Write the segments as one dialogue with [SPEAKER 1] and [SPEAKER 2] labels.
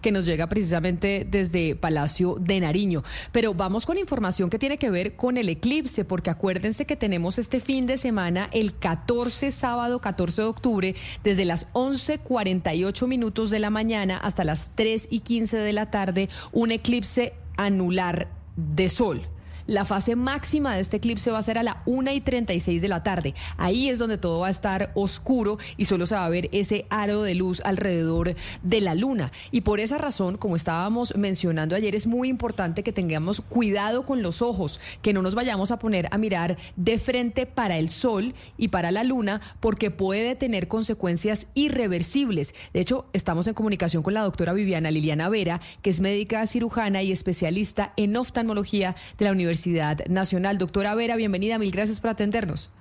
[SPEAKER 1] que nos llega precisamente desde Palacio de Nariño. Pero vamos con información que tiene que ver con el eclipse, porque acuérdense que tenemos este fin de semana, el 14, sábado 14 de octubre, desde las 11.48 minutos de la mañana hasta las 3 y 15 de la tarde, un eclipse anular de sol. La fase máxima de este eclipse va a ser a la 1 y 36 de la tarde. Ahí es donde todo va a estar oscuro y solo se va a ver ese aro de luz alrededor de la luna. Y por esa razón, como estábamos mencionando ayer, es muy importante que tengamos cuidado con los ojos, que no nos vayamos a poner a mirar de frente para el sol y para la luna, porque puede tener consecuencias irreversibles. De hecho, estamos en comunicación con la doctora Viviana Liliana Vera, que es médica cirujana y especialista en oftalmología de la Universidad Universidad Nacional. Doctora Vera, bienvenida, mil gracias por atendernos.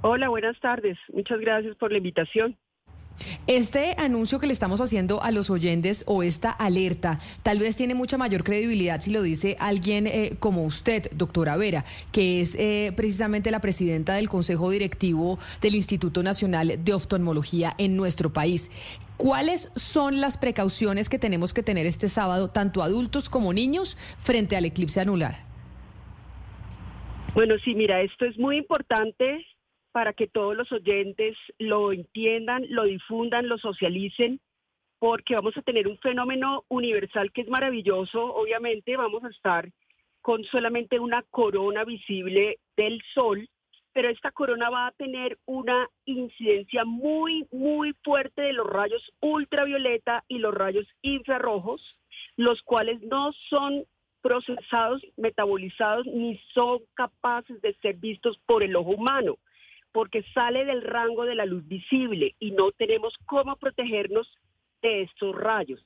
[SPEAKER 2] Hola, buenas tardes. Muchas gracias por la invitación.
[SPEAKER 1] Este anuncio que le estamos haciendo a los oyentes o esta alerta tal vez tiene mucha mayor credibilidad si lo dice alguien eh, como usted, doctora Vera, que es eh, precisamente la presidenta del Consejo Directivo del Instituto Nacional de Oftalmología en nuestro país. ¿Cuáles son las precauciones que tenemos que tener este sábado, tanto adultos como niños, frente al eclipse anular?
[SPEAKER 2] Bueno, sí, mira, esto es muy importante para que todos los oyentes lo entiendan, lo difundan, lo socialicen, porque vamos a tener un fenómeno universal que es maravilloso. Obviamente vamos a estar con solamente una corona visible del sol pero esta corona va a tener una incidencia muy, muy fuerte de los rayos ultravioleta y los rayos infrarrojos, los cuales no son procesados, metabolizados, ni son capaces de ser vistos por el ojo humano, porque sale del rango de la luz visible y no tenemos cómo protegernos de estos rayos.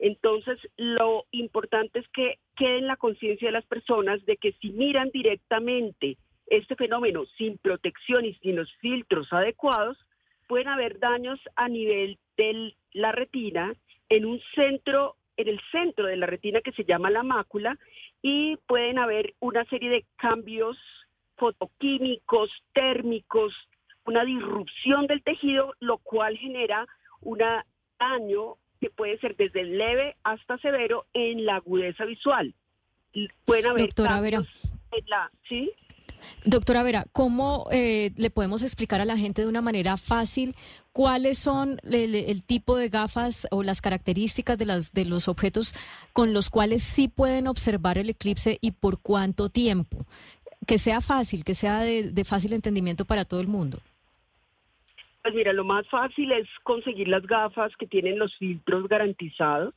[SPEAKER 2] Entonces, lo importante es que quede en la conciencia de las personas de que si miran directamente este fenómeno sin protección y sin los filtros adecuados, pueden haber daños a nivel de la retina en un centro, en el centro de la retina que se llama la mácula, y pueden haber una serie de cambios fotoquímicos, térmicos, una disrupción del tejido, lo cual genera un daño que puede ser desde leve hasta severo en la agudeza visual.
[SPEAKER 1] Pueden haber Doctora Vera. En la, ¿sí? Doctora Vera, ¿cómo eh, le podemos explicar a la gente de una manera fácil cuáles son el, tipo de gafas o las características de, las, de los objetos con los cuales sí pueden observar el eclipse y por cuánto tiempo? Que sea fácil, que sea de fácil entendimiento para todo el mundo.
[SPEAKER 2] Pues mira, lo más fácil es conseguir las gafas que tienen los filtros garantizados.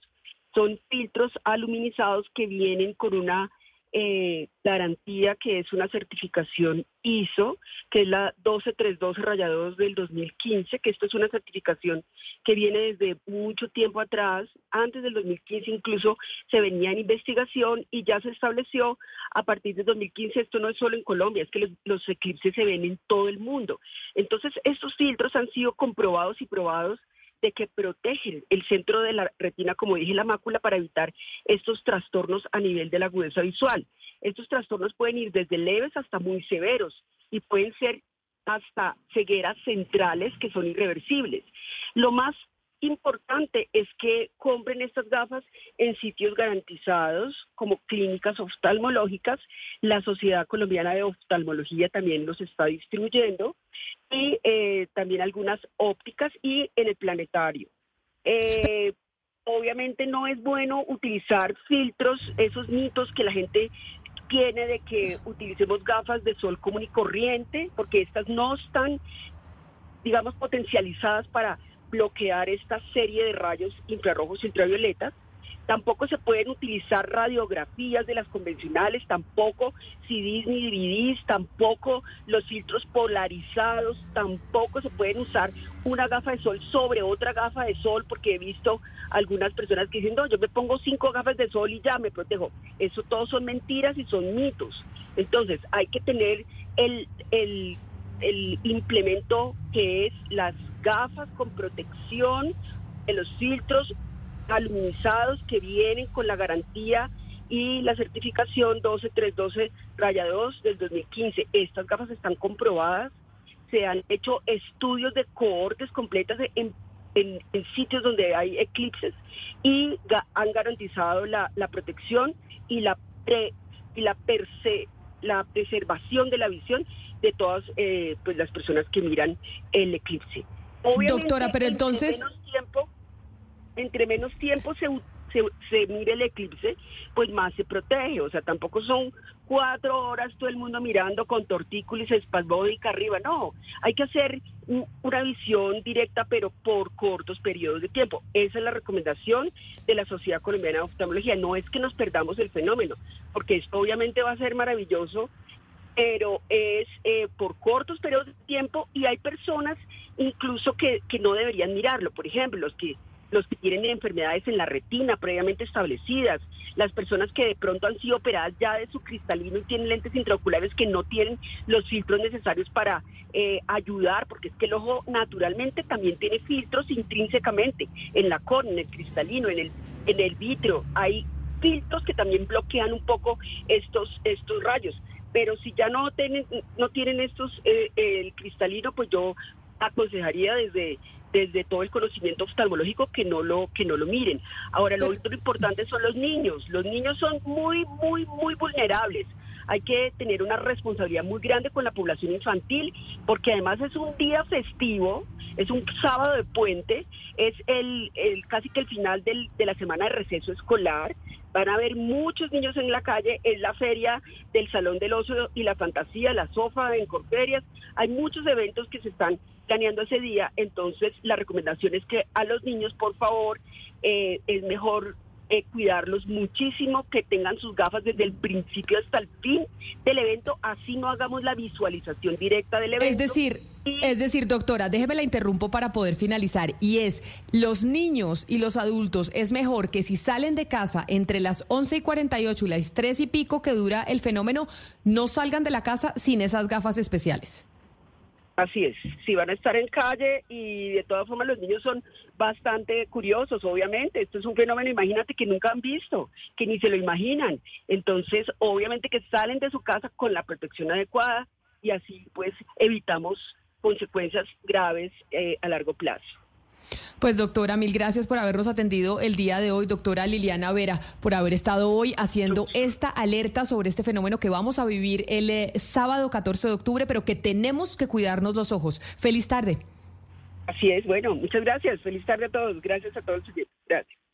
[SPEAKER 2] Son filtros aluminizados que vienen con una eh, garantía que es una certificación ISO, que es la 12312 rayados del 2015, que esto es una certificación que viene desde mucho tiempo atrás, antes del 2015 incluso se venía en investigación y ya se estableció a partir del 2015, esto no es solo en Colombia, es que los eclipses se ven en todo el mundo. Entonces, estos filtros han sido comprobados y probados de que protegen el centro de la retina, como dije, la mácula, para evitar estos trastornos a nivel de la agudeza visual. Estos trastornos pueden ir desde leves hasta muy severos y pueden ser hasta cegueras centrales que son irreversibles. Lo más importante es que compren estas gafas en sitios garantizados como clínicas oftalmológicas. La Sociedad Colombiana de Oftalmología también los está distribuyendo y eh, también algunas ópticas y en el planetario. Eh, obviamente no es bueno utilizar filtros, esos mitos que la gente tiene de que utilicemos gafas de sol común y corriente, porque estas no están, digamos, potencializadas para bloquear esta serie de rayos infrarrojos y ultravioletas. Tampoco se pueden utilizar radiografías de las convencionales, tampoco CDs ni DVDs, tampoco los filtros polarizados, tampoco se pueden usar una gafa de sol sobre otra gafa de sol, porque he visto algunas personas que dicen, no, yo me pongo cinco gafas de sol y ya me protejo. Eso todo son mentiras y son mitos. Entonces hay que tener el, el, el implemento que es las gafas con protección, los filtros aluminizados que vienen con la garantía y la certificación 12312 raya 2 del 2015. Estas gafas están comprobadas, se han hecho estudios de cohortes completas en sitios donde hay eclipses y han garantizado la, protección y la y la la preservación de la visión de todas eh, pues las personas que miran el eclipse.
[SPEAKER 1] Doctora, pero entonces
[SPEAKER 2] entre menos tiempo, entre menos tiempo se se, mire el eclipse, pues más se protege. O sea, tampoco son cuatro horas todo el mundo mirando con tortícolis espasmódica arriba. No, hay que hacer una visión directa, pero por cortos periodos de tiempo. Esa es la recomendación de la Sociedad Colombiana de Oftalmología. No es que nos perdamos el fenómeno, porque esto obviamente va a ser maravilloso pero es eh, por cortos periodos de tiempo y hay personas incluso que, que no deberían mirarlo. Por ejemplo, los que los que tienen enfermedades en la retina previamente establecidas, las personas que de pronto han sido operadas ya de su cristalino y tienen lentes intraoculares que no tienen los filtros necesarios para eh, ayudar, porque es que el ojo naturalmente también tiene filtros intrínsecamente en la córnea, en el cristalino, en el, en el vitrio. Hay filtros que también bloquean un poco estos, estos rayos. Pero si ya no tienen, no tienen estos, eh, el cristalino, pues yo aconsejaría desde desde todo el conocimiento oftalmológico que no lo que no lo miren. Ahora lo otro importante son los niños. Los niños son muy muy muy vulnerables. Hay que tener una responsabilidad muy grande con la población infantil porque además es un día festivo, es un sábado de puente, es el, casi que el final del, de la semana de receso escolar. Van a haber muchos niños en la calle, es la feria del Salón del Oso y la Fantasía, la Sofa en Corferias. Hay muchos eventos que se están planeando ese día, entonces la recomendación es que a los niños, por favor, eh, es mejor eh, cuidarlos muchísimo, que tengan sus gafas desde el principio hasta el fin del evento, así no hagamos la visualización directa del evento.
[SPEAKER 1] Es decir, es decir, doctora, déjeme la interrumpo para poder finalizar, y es, los niños y los adultos, es mejor que si salen de casa entre las 11 y 48 y las 3 y pico que dura el fenómeno, no salgan de la casa sin esas gafas especiales.
[SPEAKER 2] Así es, si van a estar en calle y de todas formas los niños son bastante curiosos, obviamente, esto es un fenómeno, imagínate que nunca han visto, que ni se lo imaginan, entonces obviamente que salen de su casa con la protección adecuada y así pues evitamos consecuencias graves eh, a largo plazo.
[SPEAKER 1] Pues doctora, mil gracias por habernos atendido el día de hoy, doctora Liliana Vera, por haber estado hoy haciendo esta alerta sobre este fenómeno que vamos a vivir el eh, sábado 14 de octubre, pero que tenemos que cuidarnos los ojos. Feliz tarde.
[SPEAKER 2] Así es, bueno, muchas gracias. Feliz tarde a todos. Gracias a todos. Gracias.